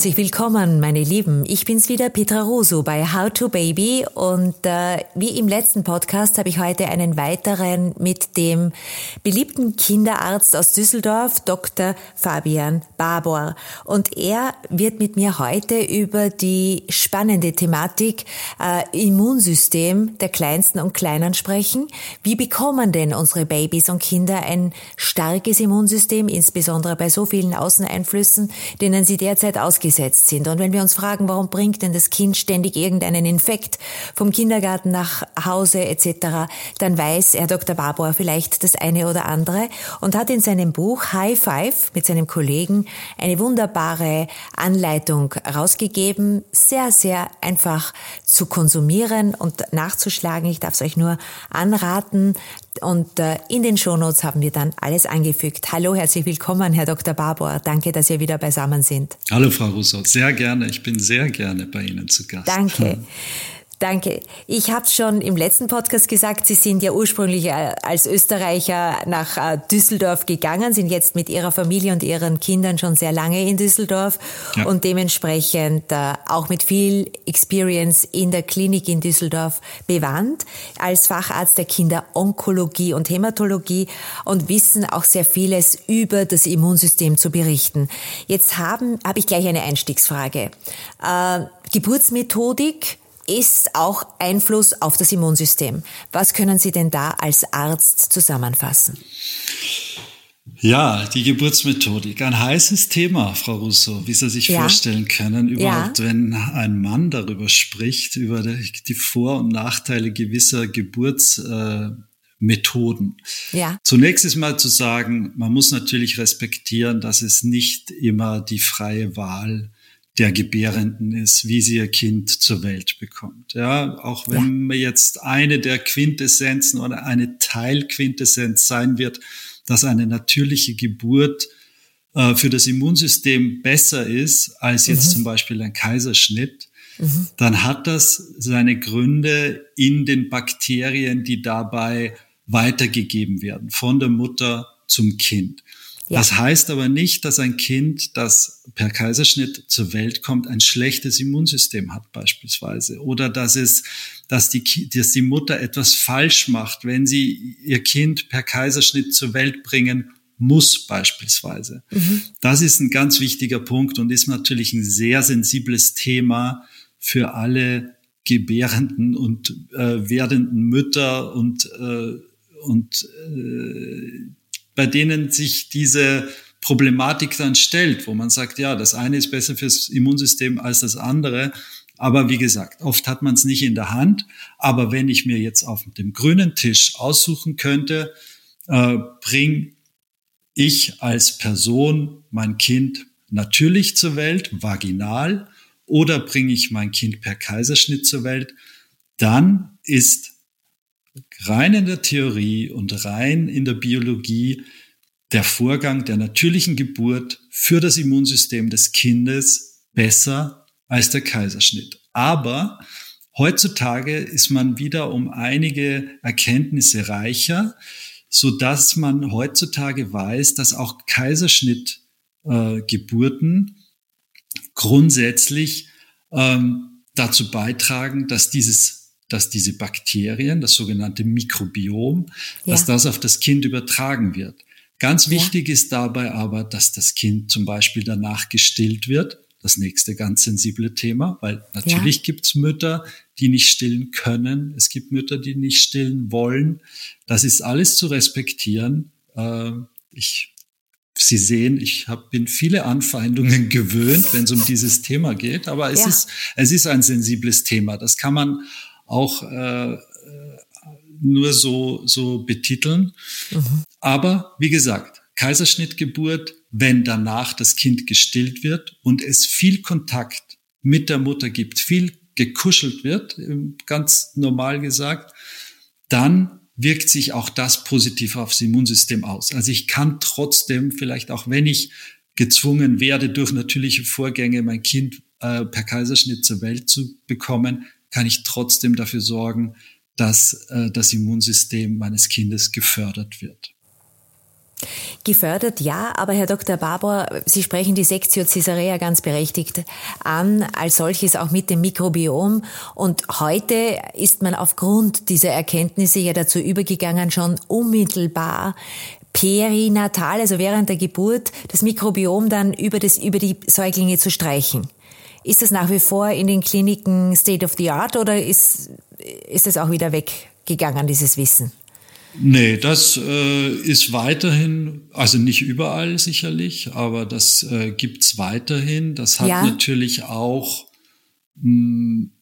Herzlich willkommen, meine Lieben. Ich bin's wieder, Petra Russo bei How to Baby und äh, wie im letzten Podcast habe ich heute einen weiteren mit dem beliebten Kinderarzt aus Düsseldorf, Dr. Fabian Babor. Und er wird mit mir heute über die spannende Thematik äh, Immunsystem der Kleinsten und Kleinen sprechen. Wie bekommen denn unsere Babys und Kinder ein starkes Immunsystem, insbesondere bei so vielen Außeneinflüssen, denen sie derzeit aus ausgesetzt sind. Und wenn wir uns fragen, warum bringt denn das Kind ständig irgendeinen Infekt vom Kindergarten nach Hause etc., dann weiß Herr Dr. Barbour vielleicht das eine oder andere und hat in seinem Buch High Five mit seinem Kollegen eine wunderbare Anleitung rausgegeben, sehr, sehr einfach zu konsumieren und nachzuschlagen. Ich darf es euch nur anraten. Und äh, in den Shownotes haben wir dann alles angefügt. Hallo, herzlich willkommen, Herr Dr. Barbour. Danke, dass ihr wieder beisammen sind. Hallo, Frau Russo. Sehr gerne. Ich bin sehr gerne bei Ihnen zu Gast. Danke. Danke. Ich habe schon im letzten Podcast gesagt, Sie sind ja ursprünglich äh, als Österreicher nach äh, Düsseldorf gegangen, sind jetzt mit Ihrer Familie und Ihren Kindern schon sehr lange in Düsseldorf ja. und dementsprechend äh, auch mit viel Experience in der Klinik in Düsseldorf bewandt, als Facharzt der Kinderonkologie und Hämatologie und wissen auch sehr vieles über das Immunsystem zu berichten. Jetzt haben habe ich gleich eine Einstiegsfrage. Äh, Geburtsmethodik ist auch Einfluss auf das Immunsystem. Was können Sie denn da als Arzt zusammenfassen? Ja, die Geburtsmethodik. Ein heißes Thema, Frau Russo, wie Sie sich ja. vorstellen können, überhaupt, ja. wenn ein Mann darüber spricht, über die Vor- und Nachteile gewisser Geburtsmethoden. Ja. Zunächst ist mal zu sagen, man muss natürlich respektieren, dass es nicht immer die freie Wahl der Gebärenden ist, wie sie ihr Kind zur Welt bekommt. Ja, auch wenn ja. jetzt eine der Quintessenzen oder eine Teilquintessenz sein wird, dass eine natürliche Geburt äh, für das Immunsystem besser ist als jetzt mhm. zum Beispiel ein Kaiserschnitt, mhm. dann hat das seine Gründe in den Bakterien, die dabei weitergegeben werden von der Mutter zum Kind. Ja. Das heißt aber nicht, dass ein Kind, das per Kaiserschnitt zur Welt kommt, ein schlechtes Immunsystem hat beispielsweise oder dass es, dass die, dass die Mutter etwas falsch macht, wenn sie ihr Kind per Kaiserschnitt zur Welt bringen muss beispielsweise. Mhm. Das ist ein ganz wichtiger Punkt und ist natürlich ein sehr sensibles Thema für alle gebärenden und äh, werdenden Mütter und äh, und äh, bei denen sich diese Problematik dann stellt, wo man sagt, ja, das eine ist besser fürs Immunsystem als das andere. Aber wie gesagt, oft hat man es nicht in der Hand. Aber wenn ich mir jetzt auf dem grünen Tisch aussuchen könnte, äh, bring ich als Person mein Kind natürlich zur Welt, vaginal, oder bringe ich mein Kind per Kaiserschnitt zur Welt, dann ist rein in der Theorie und rein in der Biologie der Vorgang der natürlichen Geburt für das Immunsystem des Kindes besser als der Kaiserschnitt. Aber heutzutage ist man wieder um einige Erkenntnisse reicher, so dass man heutzutage weiß, dass auch Kaiserschnittgeburten äh, grundsätzlich ähm, dazu beitragen, dass dieses dass diese Bakterien, das sogenannte Mikrobiom, ja. dass das auf das Kind übertragen wird. Ganz wichtig ja. ist dabei aber, dass das Kind zum Beispiel danach gestillt wird. Das nächste ganz sensible Thema, weil natürlich ja. gibt's Mütter, die nicht stillen können. Es gibt Mütter, die nicht stillen wollen. Das ist alles zu respektieren. Äh, ich Sie sehen, ich hab, bin viele Anfeindungen gewöhnt, wenn es um dieses Thema geht, aber es, ja. ist, es ist ein sensibles Thema. Das kann man auch äh, nur so, so betiteln. Mhm. Aber wie gesagt, Kaiserschnittgeburt, wenn danach das Kind gestillt wird und es viel Kontakt mit der Mutter gibt, viel gekuschelt wird, ganz normal gesagt, dann wirkt sich auch das positiv aufs Immunsystem aus. Also ich kann trotzdem, vielleicht auch wenn ich gezwungen werde, durch natürliche Vorgänge mein Kind äh, per Kaiserschnitt zur Welt zu bekommen, kann ich trotzdem dafür sorgen, dass äh, das Immunsystem meines Kindes gefördert wird. Gefördert ja, aber Herr Dr. Barbour, Sie sprechen die Sektio Caesarea ganz berechtigt an, als solches auch mit dem Mikrobiom. Und heute ist man aufgrund dieser Erkenntnisse ja dazu übergegangen, schon unmittelbar perinatal, also während der Geburt, das Mikrobiom dann über, das, über die Säuglinge zu streichen. Ist das nach wie vor in den Kliniken State of the Art oder ist, ist das auch wieder weggegangen, dieses Wissen? Nee, das äh, ist weiterhin, also nicht überall sicherlich, aber das äh, gibt's weiterhin. Das hat ja. natürlich auch, mh, hm,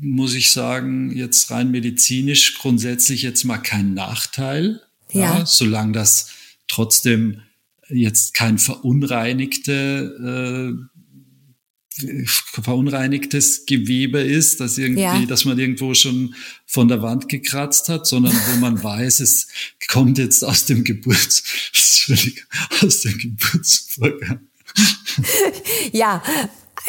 muss ich sagen, jetzt rein medizinisch grundsätzlich jetzt mal keinen Nachteil, ja. ja solange das trotzdem jetzt kein verunreinigte äh, verunreinigtes Gewebe ist, dass irgendwie, ja. dass man irgendwo schon von der Wand gekratzt hat, sondern wo man weiß, es kommt jetzt aus dem Geburts, aus dem Geburtsvorgang. ja,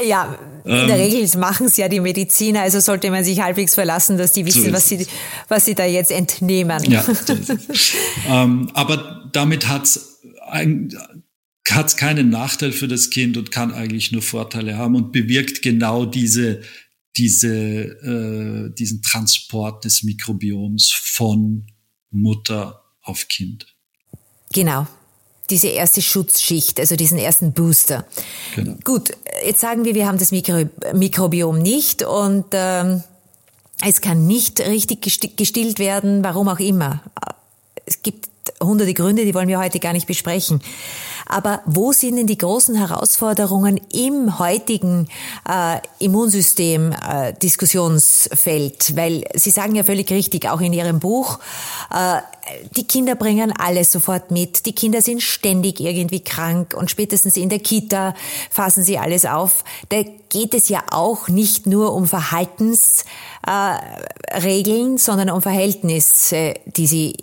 ja, in der ähm, Regel machen es ja die Mediziner, also sollte man sich halbwegs verlassen, dass die wissen, so was sie, was sie da jetzt entnehmen. Ja, ähm, aber damit hat's ein, hat es keinen Nachteil für das Kind und kann eigentlich nur Vorteile haben und bewirkt genau diese, diese, äh, diesen Transport des Mikrobioms von Mutter auf Kind. Genau. Diese erste Schutzschicht, also diesen ersten Booster. Genau. Gut, jetzt sagen wir, wir haben das Mikro Mikrobiom nicht und ähm, es kann nicht richtig gestillt werden, warum auch immer. Es gibt hunderte Gründe, die wollen wir heute gar nicht besprechen. Aber wo sind denn die großen Herausforderungen im heutigen äh, Immunsystem äh, Diskussionsfeld? Weil Sie sagen ja völlig richtig, auch in Ihrem Buch, äh, die Kinder bringen alles sofort mit. Die Kinder sind ständig irgendwie krank und spätestens in der Kita fassen sie alles auf. Da geht es ja auch nicht nur um Verhaltensregeln, äh, sondern um Verhältnisse, die sie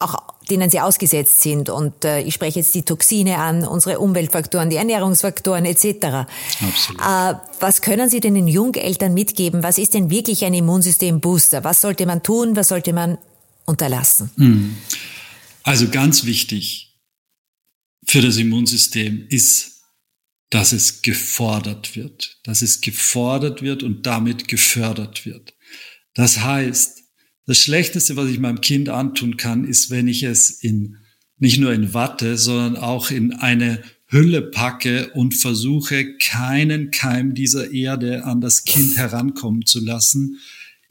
auch denen sie ausgesetzt sind. Und äh, ich spreche jetzt die Toxine an, unsere Umweltfaktoren, die Ernährungsfaktoren etc. Absolut. Äh, was können Sie denn den Jungeltern mitgeben? Was ist denn wirklich ein Immunsystem-Booster? Was sollte man tun? Was sollte man unterlassen? Hm. Also ganz wichtig für das Immunsystem ist, dass es gefordert wird, dass es gefordert wird und damit gefördert wird. Das heißt, das Schlechteste, was ich meinem Kind antun kann, ist, wenn ich es in, nicht nur in Watte, sondern auch in eine Hülle packe und versuche, keinen Keim dieser Erde an das Kind herankommen zu lassen,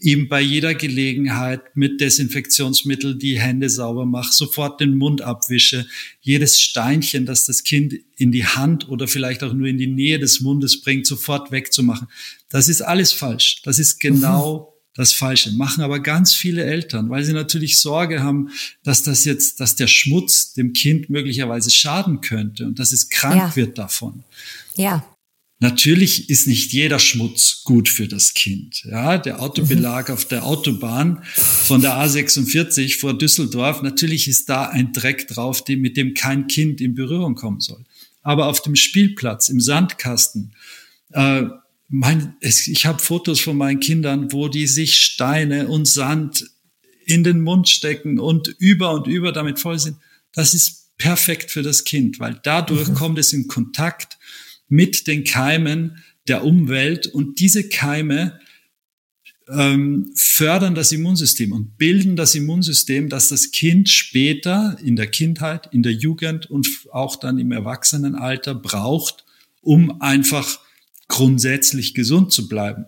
ihm bei jeder Gelegenheit mit Desinfektionsmittel die Hände sauber mache, sofort den Mund abwische, jedes Steinchen, das das Kind in die Hand oder vielleicht auch nur in die Nähe des Mundes bringt, sofort wegzumachen. Das ist alles falsch. Das ist genau das Falsche. Machen aber ganz viele Eltern, weil sie natürlich Sorge haben, dass das jetzt, dass der Schmutz dem Kind möglicherweise schaden könnte und dass es krank ja. wird davon. Ja. Natürlich ist nicht jeder Schmutz gut für das Kind. Ja, der Autobelag mhm. auf der Autobahn von der A46 vor Düsseldorf, natürlich ist da ein Dreck drauf, mit dem kein Kind in Berührung kommen soll. Aber auf dem Spielplatz, im Sandkasten, äh, mein, es, ich habe Fotos von meinen Kindern, wo die sich Steine und Sand in den Mund stecken und über und über damit voll sind. Das ist perfekt für das Kind, weil dadurch mhm. kommt es in Kontakt mit den Keimen der Umwelt und diese Keime ähm, fördern das Immunsystem und bilden das Immunsystem, das das Kind später in der Kindheit, in der Jugend und auch dann im Erwachsenenalter braucht, um einfach grundsätzlich gesund zu bleiben.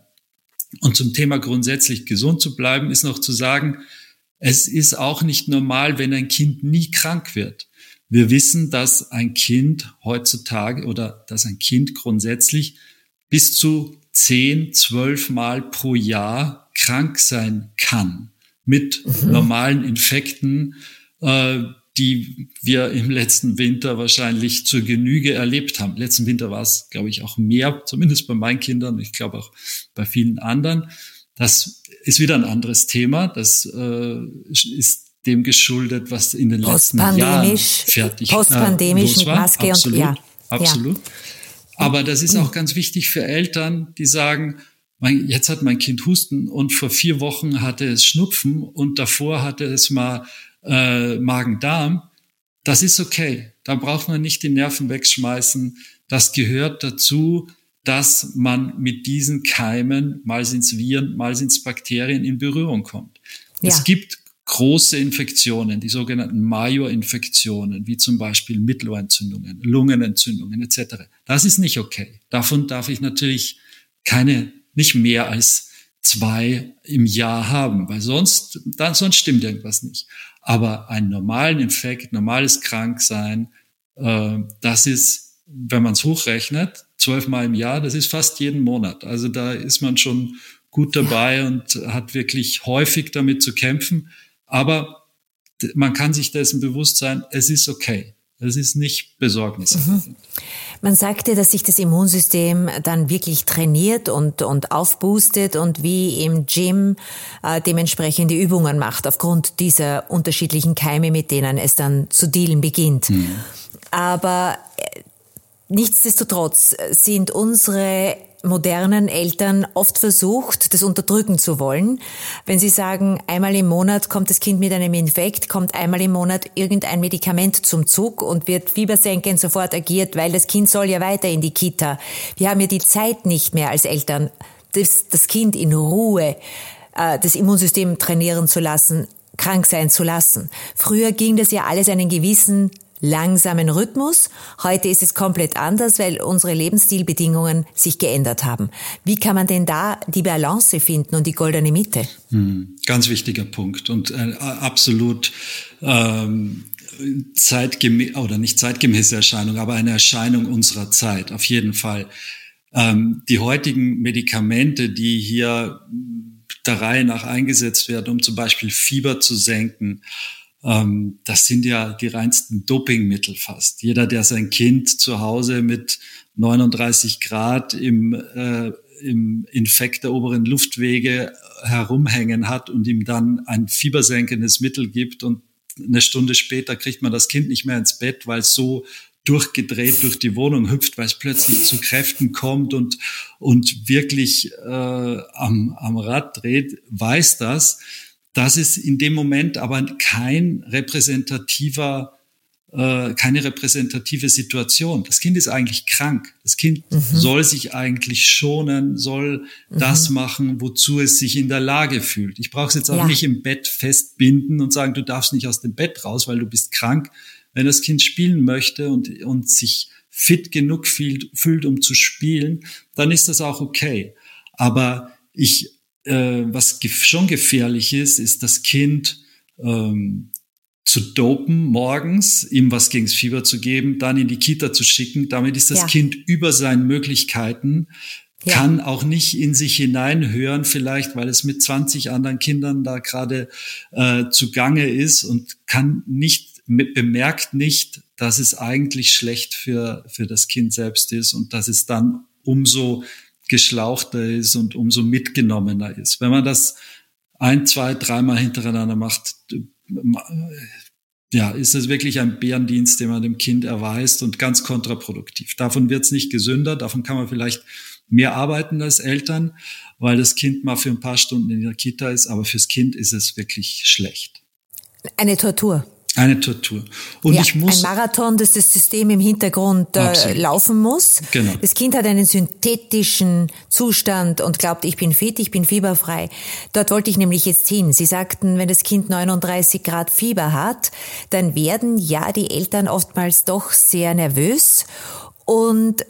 Und zum Thema grundsätzlich gesund zu bleiben ist noch zu sagen, es ist auch nicht normal, wenn ein Kind nie krank wird. Wir wissen, dass ein Kind heutzutage oder dass ein Kind grundsätzlich bis zu zehn, zwölf Mal pro Jahr krank sein kann mit mhm. normalen Infekten, äh, die wir im letzten Winter wahrscheinlich zur Genüge erlebt haben. Letzten Winter war es, glaube ich, auch mehr, zumindest bei meinen Kindern, ich glaube auch bei vielen anderen. Das ist wieder ein anderes Thema. Das äh, ist dem geschuldet, was in den letzten Jahren fertig Postpandemisch äh, mit Maske absolut, und ja. Absolut. Ja. Aber das ist auch ganz wichtig für Eltern, die sagen, mein, jetzt hat mein Kind Husten und vor vier Wochen hatte es Schnupfen und davor hatte es mal äh, Magen-Darm, das ist okay. Da braucht man nicht die Nerven wegschmeißen. Das gehört dazu, dass man mit diesen Keimen, mal sind's Viren, mal sind's Bakterien, in Berührung kommt. Ja. Es gibt große Infektionen, die sogenannten Majorinfektionen, wie zum Beispiel Mittelohrentzündungen, Lungenentzündungen etc. Das ist nicht okay. Davon darf ich natürlich keine, nicht mehr als zwei im Jahr haben, weil sonst, dann, sonst stimmt irgendwas nicht. Aber einen normalen Infekt, normales Kranksein, äh, das ist, wenn man es hochrechnet, zwölfmal im Jahr, das ist fast jeden Monat. Also da ist man schon gut dabei und hat wirklich häufig damit zu kämpfen. Aber man kann sich dessen bewusst sein, es ist okay. Es ist nicht besorgniserregend. Mhm. Man sagte, dass sich das Immunsystem dann wirklich trainiert und, und aufboostet und wie im Gym äh, dementsprechende Übungen macht aufgrund dieser unterschiedlichen Keime, mit denen es dann zu dealen beginnt. Mhm. Aber äh, nichtsdestotrotz sind unsere modernen Eltern oft versucht, das unterdrücken zu wollen. Wenn sie sagen, einmal im Monat kommt das Kind mit einem Infekt, kommt einmal im Monat irgendein Medikament zum Zug und wird fiebersenkend sofort agiert, weil das Kind soll ja weiter in die Kita. Wir haben ja die Zeit nicht mehr als Eltern, das, das Kind in Ruhe äh, das Immunsystem trainieren zu lassen, krank sein zu lassen. Früher ging das ja alles einen gewissen langsamen Rhythmus. Heute ist es komplett anders, weil unsere Lebensstilbedingungen sich geändert haben. Wie kann man denn da die Balance finden und die goldene Mitte? Hm, ganz wichtiger Punkt und äh, absolut ähm, zeitgemäß oder nicht zeitgemäße Erscheinung, aber eine Erscheinung unserer Zeit auf jeden Fall. Ähm, die heutigen Medikamente, die hier der Reihe nach eingesetzt werden, um zum Beispiel Fieber zu senken, ähm, das sind ja die reinsten Dopingmittel fast. Jeder, der sein Kind zu Hause mit 39 Grad im, äh, im Infekt der oberen Luftwege herumhängen hat und ihm dann ein fiebersenkendes Mittel gibt und eine Stunde später kriegt man das Kind nicht mehr ins Bett, weil es so durchgedreht durch die Wohnung hüpft, weil es plötzlich zu Kräften kommt und, und wirklich äh, am, am Rad dreht, weiß das. Das ist in dem Moment aber kein repräsentativer äh, keine repräsentative Situation. Das Kind ist eigentlich krank. Das Kind mhm. soll sich eigentlich schonen, soll mhm. das machen, wozu es sich in der Lage fühlt. Ich brauche es jetzt auch ja. nicht im Bett festbinden und sagen, du darfst nicht aus dem Bett raus, weil du bist krank. Wenn das Kind spielen möchte und, und sich fit genug fühlt, fühlt, um zu spielen, dann ist das auch okay. Aber ich äh, was schon gefährlich ist, ist das Kind ähm, zu dopen morgens, ihm was gegens Fieber zu geben, dann in die Kita zu schicken. Damit ist das ja. Kind über seinen Möglichkeiten, ja. kann auch nicht in sich hineinhören, vielleicht weil es mit 20 anderen Kindern da gerade äh, zugange ist und kann nicht, bemerkt nicht, dass es eigentlich schlecht für, für das Kind selbst ist und dass es dann umso geschlauchter ist und umso mitgenommener ist. Wenn man das ein, zwei, dreimal hintereinander macht, ja, ist es wirklich ein Bärendienst, den man dem Kind erweist und ganz kontraproduktiv. Davon wird es nicht gesünder, davon kann man vielleicht mehr arbeiten als Eltern, weil das Kind mal für ein paar Stunden in der Kita ist, aber fürs Kind ist es wirklich schlecht. Eine Tortur. Eine Tortur. Und ja, ich muss ein Marathon, dass das System im Hintergrund äh, laufen muss. Genau. Das Kind hat einen synthetischen Zustand und glaubt, ich bin fit, ich bin fieberfrei. Dort wollte ich nämlich jetzt hin. Sie sagten, wenn das Kind 39 Grad Fieber hat, dann werden ja die Eltern oftmals doch sehr nervös und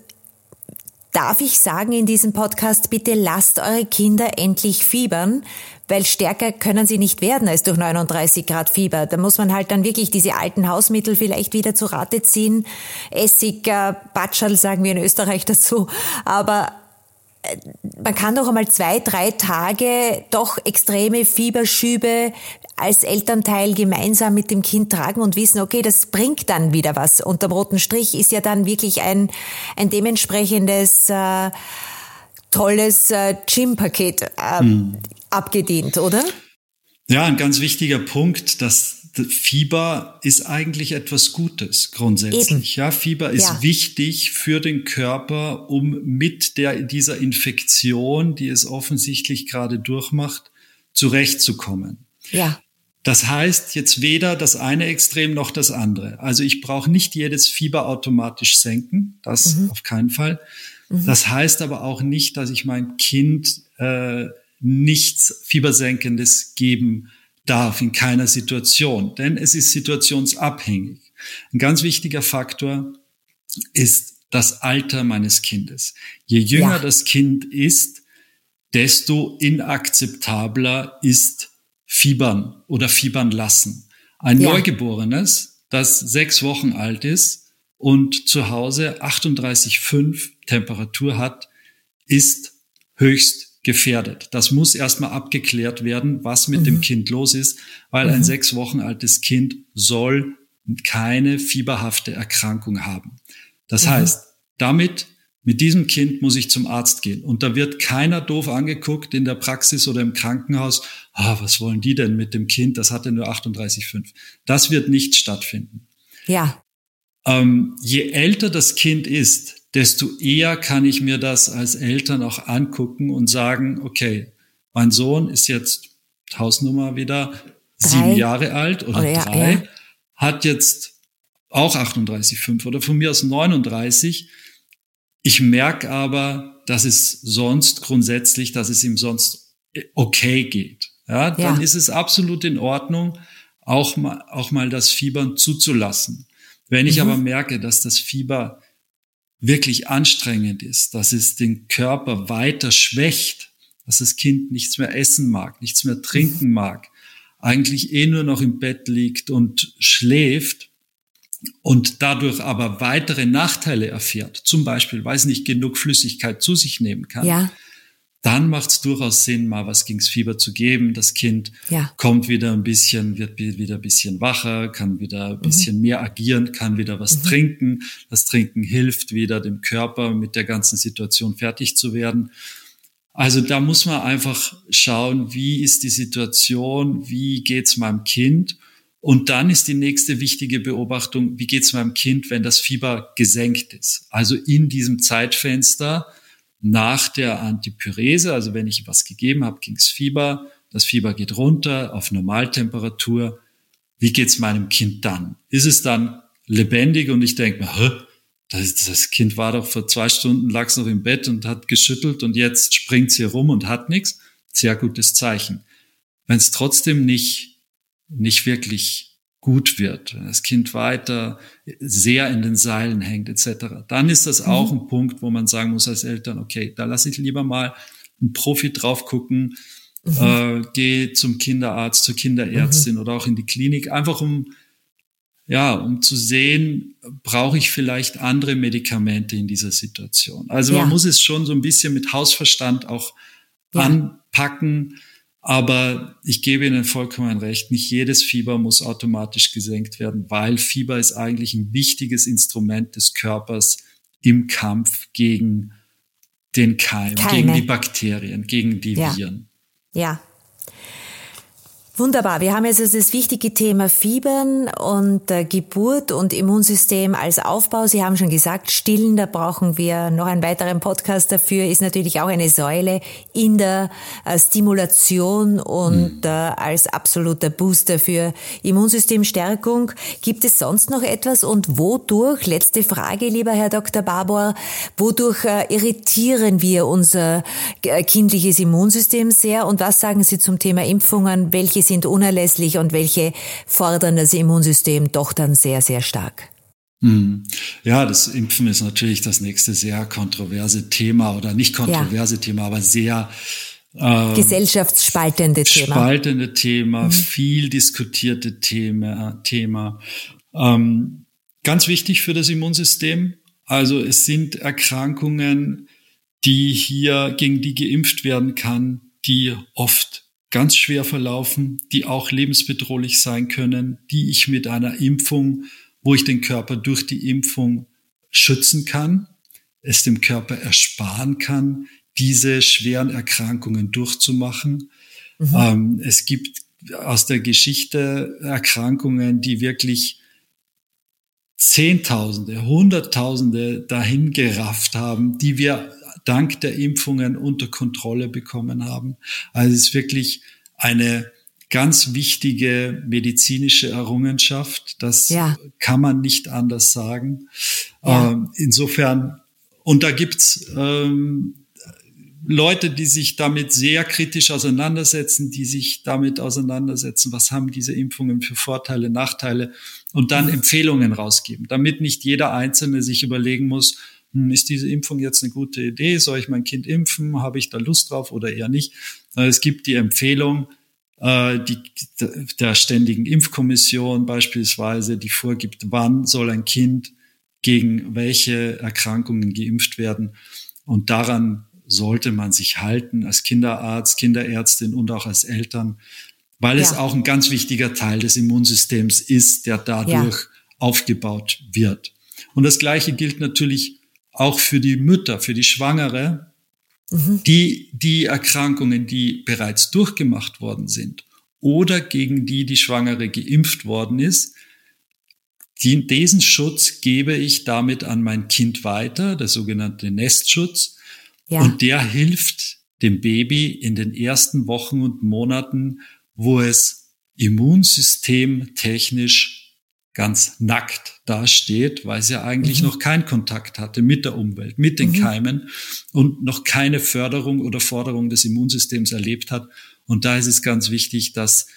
Darf ich sagen in diesem Podcast, bitte lasst eure Kinder endlich fiebern, weil stärker können sie nicht werden als durch 39 Grad Fieber. Da muss man halt dann wirklich diese alten Hausmittel vielleicht wieder zu Rate ziehen. Essig, äh, Batschal sagen wir in Österreich dazu. Aber äh, man kann doch einmal zwei, drei Tage doch extreme Fieberschübe als Elternteil gemeinsam mit dem Kind tragen und wissen, okay, das bringt dann wieder was. Unterm roten Strich ist ja dann wirklich ein, ein dementsprechendes äh, tolles äh, Gym-Paket äh, hm abgedient, oder? Ja, ein ganz wichtiger Punkt, dass Fieber ist eigentlich etwas Gutes grundsätzlich. Eben. Ja, Fieber ist ja. wichtig für den Körper, um mit der, dieser Infektion, die es offensichtlich gerade durchmacht, zurechtzukommen. Ja. Das heißt jetzt weder das eine Extrem noch das andere. Also ich brauche nicht jedes Fieber automatisch senken, das mhm. auf keinen Fall. Mhm. Das heißt aber auch nicht, dass ich mein Kind äh, nichts Fiebersenkendes geben darf in keiner Situation, denn es ist situationsabhängig. Ein ganz wichtiger Faktor ist das Alter meines Kindes. Je jünger ja. das Kind ist, desto inakzeptabler ist Fiebern oder Fiebern lassen. Ein ja. Neugeborenes, das sechs Wochen alt ist und zu Hause 38,5 Temperatur hat, ist höchst gefährdet. Das muss erstmal abgeklärt werden, was mit mhm. dem Kind los ist, weil mhm. ein sechs Wochen altes Kind soll keine fieberhafte Erkrankung haben. Das mhm. heißt, damit mit diesem Kind muss ich zum Arzt gehen. Und da wird keiner doof angeguckt in der Praxis oder im Krankenhaus. Ah, was wollen die denn mit dem Kind? Das hatte nur 38,5. Das wird nicht stattfinden. Ja. Ähm, je älter das Kind ist, desto eher kann ich mir das als Eltern auch angucken und sagen, okay, mein Sohn ist jetzt Hausnummer wieder drei. sieben Jahre alt oder, oder drei, ja. hat jetzt auch 38,5 oder von mir aus 39 ich merke aber, dass es sonst grundsätzlich, dass es ihm sonst okay geht. Ja, dann ja. ist es absolut in Ordnung, auch mal, auch mal das Fiebern zuzulassen. Wenn ich mhm. aber merke, dass das Fieber wirklich anstrengend ist, dass es den Körper weiter schwächt, dass das Kind nichts mehr essen mag, nichts mehr trinken mhm. mag, eigentlich eh nur noch im Bett liegt und schläft, und dadurch aber weitere Nachteile erfährt, zum Beispiel, weil es nicht genug Flüssigkeit zu sich nehmen kann, ja. Dann macht es durchaus Sinn, mal was gegens Fieber zu geben. Das Kind ja. kommt wieder ein bisschen, wird wieder ein bisschen wacher, kann wieder ein mhm. bisschen mhm. mehr agieren, kann wieder was mhm. trinken. Das Trinken hilft wieder dem Körper mit der ganzen Situation fertig zu werden. Also da muss man einfach schauen, wie ist die Situation, wie geht's meinem Kind und dann ist die nächste wichtige Beobachtung, wie geht es meinem Kind, wenn das Fieber gesenkt ist? Also in diesem Zeitfenster nach der Antipyrese, also wenn ich was gegeben habe, ging's Fieber, das Fieber geht runter auf Normaltemperatur. Wie geht's meinem Kind dann? Ist es dann lebendig und ich denke mir, das, das Kind war doch vor zwei Stunden, lag noch im Bett und hat geschüttelt und jetzt springt's hier rum und hat nichts. Sehr gutes Zeichen. Wenn es trotzdem nicht nicht wirklich gut wird, wenn das Kind weiter sehr in den Seilen hängt etc., dann ist das auch mhm. ein Punkt, wo man sagen muss als Eltern, okay, da lasse ich lieber mal einen Profi drauf gucken, mhm. äh, geh zum Kinderarzt, zur Kinderärztin mhm. oder auch in die Klinik, einfach um ja, um zu sehen, brauche ich vielleicht andere Medikamente in dieser Situation. Also ja. man muss es schon so ein bisschen mit Hausverstand auch ja. anpacken aber ich gebe Ihnen vollkommen recht, nicht jedes Fieber muss automatisch gesenkt werden, weil Fieber ist eigentlich ein wichtiges Instrument des Körpers im Kampf gegen den Keim, Keine. gegen die Bakterien, gegen die ja. Viren. Ja, Wunderbar. Wir haben jetzt also das wichtige Thema Fiebern und äh, Geburt und Immunsystem als Aufbau. Sie haben schon gesagt, Stillen, da brauchen wir noch einen weiteren Podcast dafür, ist natürlich auch eine Säule in der äh, Stimulation und mhm. äh, als absoluter Booster für Immunsystemstärkung. Gibt es sonst noch etwas und wodurch, letzte Frage, lieber Herr Dr. Barbour, wodurch äh, irritieren wir unser äh, kindliches Immunsystem sehr und was sagen Sie zum Thema Impfungen? Welche welche sind unerlässlich und welche fordern das Immunsystem doch dann sehr, sehr stark? Hm. Ja, das Impfen ist natürlich das nächste sehr kontroverse Thema oder nicht kontroverse ja. Thema, aber sehr äh, gesellschaftsspaltende Thema. Spaltende Thema, mhm. viel diskutierte Thema. Thema. Ähm, ganz wichtig für das Immunsystem. Also es sind Erkrankungen, die hier gegen die geimpft werden kann, die oft ganz schwer verlaufen, die auch lebensbedrohlich sein können, die ich mit einer Impfung, wo ich den Körper durch die Impfung schützen kann, es dem Körper ersparen kann, diese schweren Erkrankungen durchzumachen. Mhm. Ähm, es gibt aus der Geschichte Erkrankungen, die wirklich Zehntausende, Hunderttausende dahin gerafft haben, die wir dank der Impfungen unter Kontrolle bekommen haben. Also es ist wirklich eine ganz wichtige medizinische Errungenschaft. Das ja. kann man nicht anders sagen. Ja. Ähm, insofern, und da gibt's ähm, Leute, die sich damit sehr kritisch auseinandersetzen, die sich damit auseinandersetzen, was haben diese Impfungen für Vorteile, Nachteile und dann mhm. Empfehlungen rausgeben, damit nicht jeder Einzelne sich überlegen muss, ist diese Impfung jetzt eine gute Idee? Soll ich mein Kind impfen? Habe ich da Lust drauf oder eher nicht? Es gibt die Empfehlung, äh, die, der ständigen Impfkommission beispielsweise, die vorgibt, wann soll ein Kind gegen welche Erkrankungen geimpft werden. Und daran sollte man sich halten als Kinderarzt, Kinderärztin und auch als Eltern, weil ja. es auch ein ganz wichtiger Teil des Immunsystems ist, der dadurch ja. aufgebaut wird. Und das Gleiche gilt natürlich auch für die Mütter, für die Schwangere, mhm. die die Erkrankungen, die bereits durchgemacht worden sind oder gegen die die Schwangere geimpft worden ist, die, diesen Schutz gebe ich damit an mein Kind weiter, der sogenannte Nestschutz. Ja. Und der hilft dem Baby in den ersten Wochen und Monaten, wo es Immunsystem technisch ganz nackt dasteht, weil sie eigentlich mhm. noch keinen Kontakt hatte mit der Umwelt, mit den mhm. Keimen und noch keine Förderung oder Forderung des Immunsystems erlebt hat. Und da ist es ganz wichtig, dass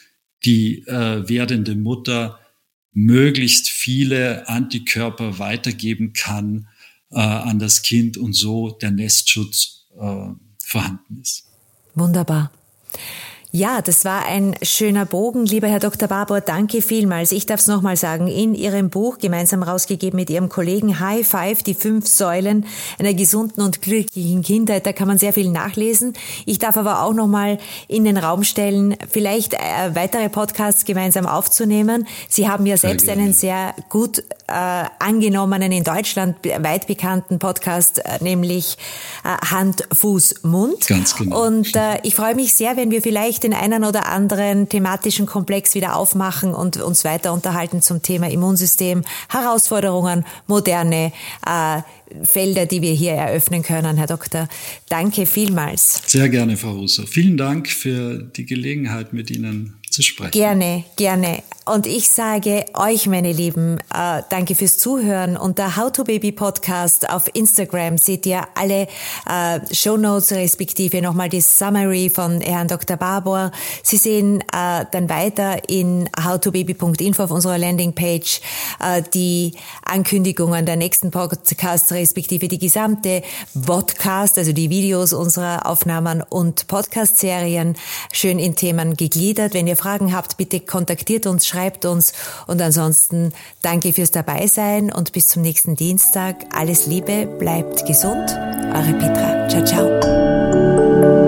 die äh, werdende Mutter möglichst viele Antikörper weitergeben kann äh, an das Kind und so der Nestschutz äh, vorhanden ist. Wunderbar. Ja, das war ein schöner Bogen. Lieber Herr Dr. Barbour, danke vielmals. Ich darf es nochmal sagen, in Ihrem Buch, gemeinsam rausgegeben mit Ihrem Kollegen High Five, die fünf Säulen einer gesunden und glücklichen Kindheit, da kann man sehr viel nachlesen. Ich darf aber auch nochmal in den Raum stellen, vielleicht äh, weitere Podcasts gemeinsam aufzunehmen. Sie haben ja selbst einen sehr gut äh, angenommenen, in Deutschland weit bekannten Podcast, äh, nämlich äh, Hand, Fuß, Mund. Ganz genau. Und äh, ich freue mich sehr, wenn wir vielleicht den einen oder anderen thematischen Komplex wieder aufmachen und uns weiter unterhalten zum Thema Immunsystem, Herausforderungen, moderne äh, Felder, die wir hier eröffnen können, Herr Doktor. Danke vielmals. Sehr gerne, Frau Russo. Vielen Dank für die Gelegenheit, mit Ihnen zu sprechen. Gerne, gerne. Und ich sage euch, meine Lieben, äh, danke fürs Zuhören. Unter How to Baby Podcast auf Instagram seht ihr alle äh, Show Notes respektive nochmal die Summary von Herrn Dr. Barbour. Sie sehen äh, dann weiter in howtobaby.info auf unserer Landingpage äh, die Ankündigungen der nächsten Podcasts respektive die gesamte Vodcast, also die Videos unserer Aufnahmen und Podcast-Serien schön in Themen gegliedert. Wenn ihr Fragen habt, bitte kontaktiert uns, schreibt uns und ansonsten danke fürs Dabeisein und bis zum nächsten Dienstag. Alles Liebe, bleibt gesund. Eure Petra. Ciao, ciao.